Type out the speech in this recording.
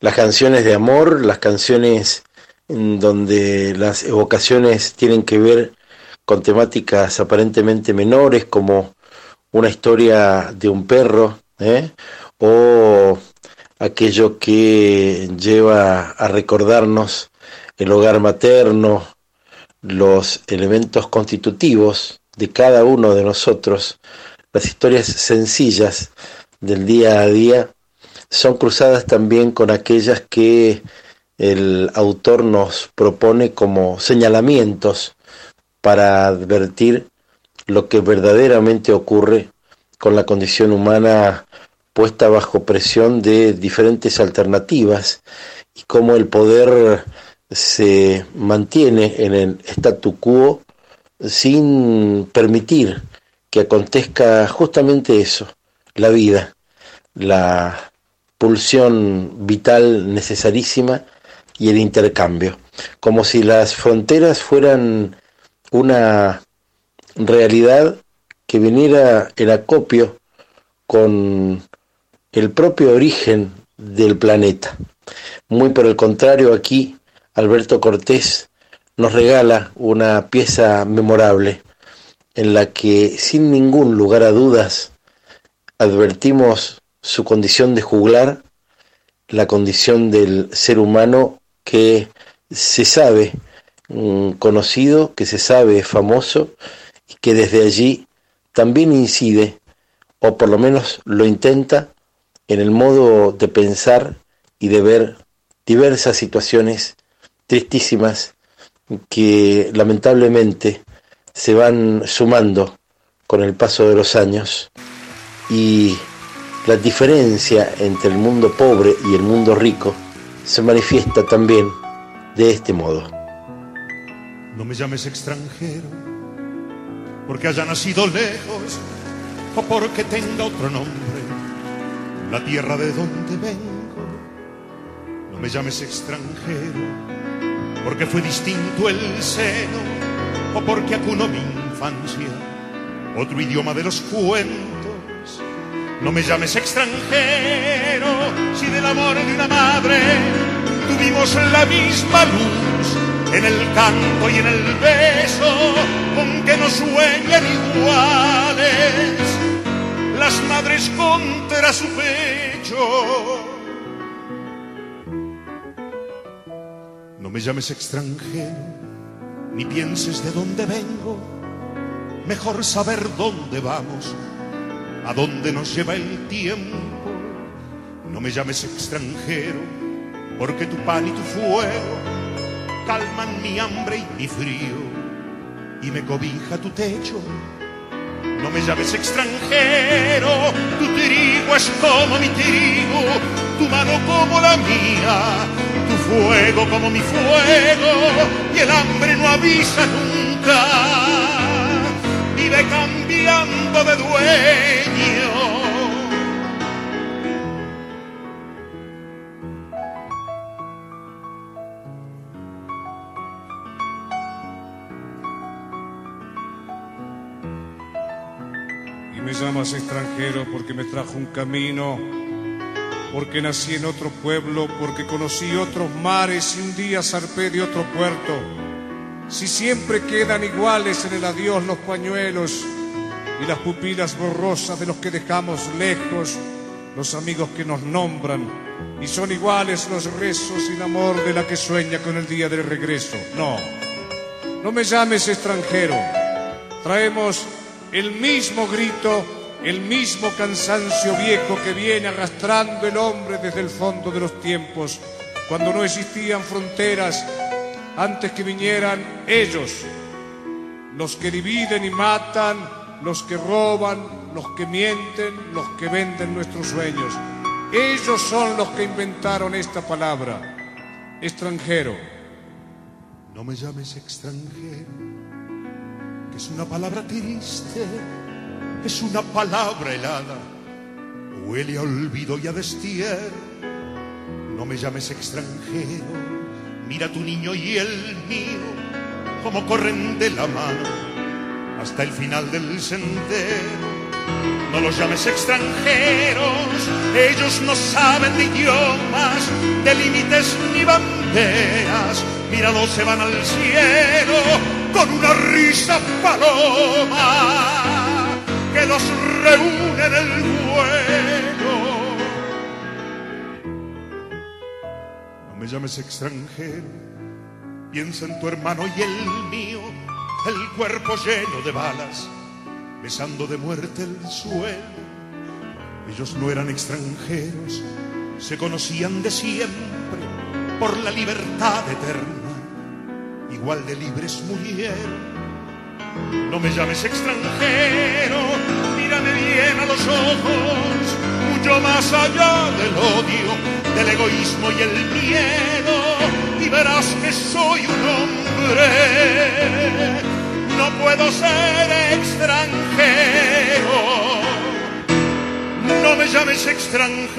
las canciones de amor, las canciones en donde las evocaciones tienen que ver con temáticas aparentemente menores como una historia de un perro ¿eh? o aquello que lleva a recordarnos el hogar materno, los elementos constitutivos de cada uno de nosotros, las historias sencillas del día a día, son cruzadas también con aquellas que el autor nos propone como señalamientos para advertir lo que verdaderamente ocurre con la condición humana puesta bajo presión de diferentes alternativas y cómo el poder se mantiene en el statu quo sin permitir que acontezca justamente eso, la vida, la pulsión vital necesarísima y el intercambio, como si las fronteras fueran una realidad que viniera el acopio con el propio origen del planeta. Muy por el contrario, aquí Alberto Cortés nos regala una pieza memorable en la que sin ningún lugar a dudas advertimos su condición de juglar, la condición del ser humano que se sabe mm, conocido, que se sabe famoso y que desde allí también incide, o por lo menos lo intenta, en el modo de pensar y de ver diversas situaciones tristísimas que lamentablemente se van sumando con el paso de los años y la diferencia entre el mundo pobre y el mundo rico se manifiesta también de este modo. No me llames extranjero porque haya nacido lejos o porque tenga otro nombre, la tierra de donde vengo. No me llames extranjero porque fue distinto el seno o porque acunó mi infancia, otro idioma de los cuentos. No me llames extranjero si del amor de una madre tuvimos la misma luz en el canto y en el beso con que nos sueñan iguales las madres contra su pecho. No me llames extranjero, ni pienses de dónde vengo, mejor saber dónde vamos, a dónde nos lleva el tiempo. No me llames extranjero, porque tu pan y tu fuego calman mi hambre y mi frío y me cobija tu techo. No me llames extranjero, tu trigo es como mi trigo, tu mano como la mía, tu fuego como mi fuego, y el hambre no avisa nunca, cambiando de dueño. me llamas extranjero porque me trajo un camino, porque nací en otro pueblo, porque conocí otros mares y un día zarpé de otro puerto. Si siempre quedan iguales en el adiós los pañuelos y las pupilas borrosas de los que dejamos lejos, los amigos que nos nombran, y son iguales los rezos el amor de la que sueña con el día del regreso. No, no me llames extranjero. Traemos el mismo grito, el mismo cansancio viejo que viene arrastrando el hombre desde el fondo de los tiempos, cuando no existían fronteras, antes que vinieran ellos, los que dividen y matan, los que roban, los que mienten, los que venden nuestros sueños. Ellos son los que inventaron esta palabra, extranjero. No me llames extranjero que es una palabra triste, es una palabra helada, huele a olvido y a destierro. No me llames extranjero, mira tu niño y el mío, como corren de la mano hasta el final del sendero. No los llames extranjeros, ellos no saben de idiomas, de límites ni banderas. Míralos, se van al cielo con una risa paloma que los reúne en el vuelo. No me llames extranjero, piensa en tu hermano y el mío, el cuerpo lleno de balas besando de muerte el suelo. Ellos no eran extranjeros, se conocían de siempre por la libertad eterna, igual de libres murieron. No me llames extranjero, mírame bien a los ojos, mucho más allá del odio, del egoísmo y el miedo, y verás que soy un hombre no puedo ser extranjero. No me llames extranjero.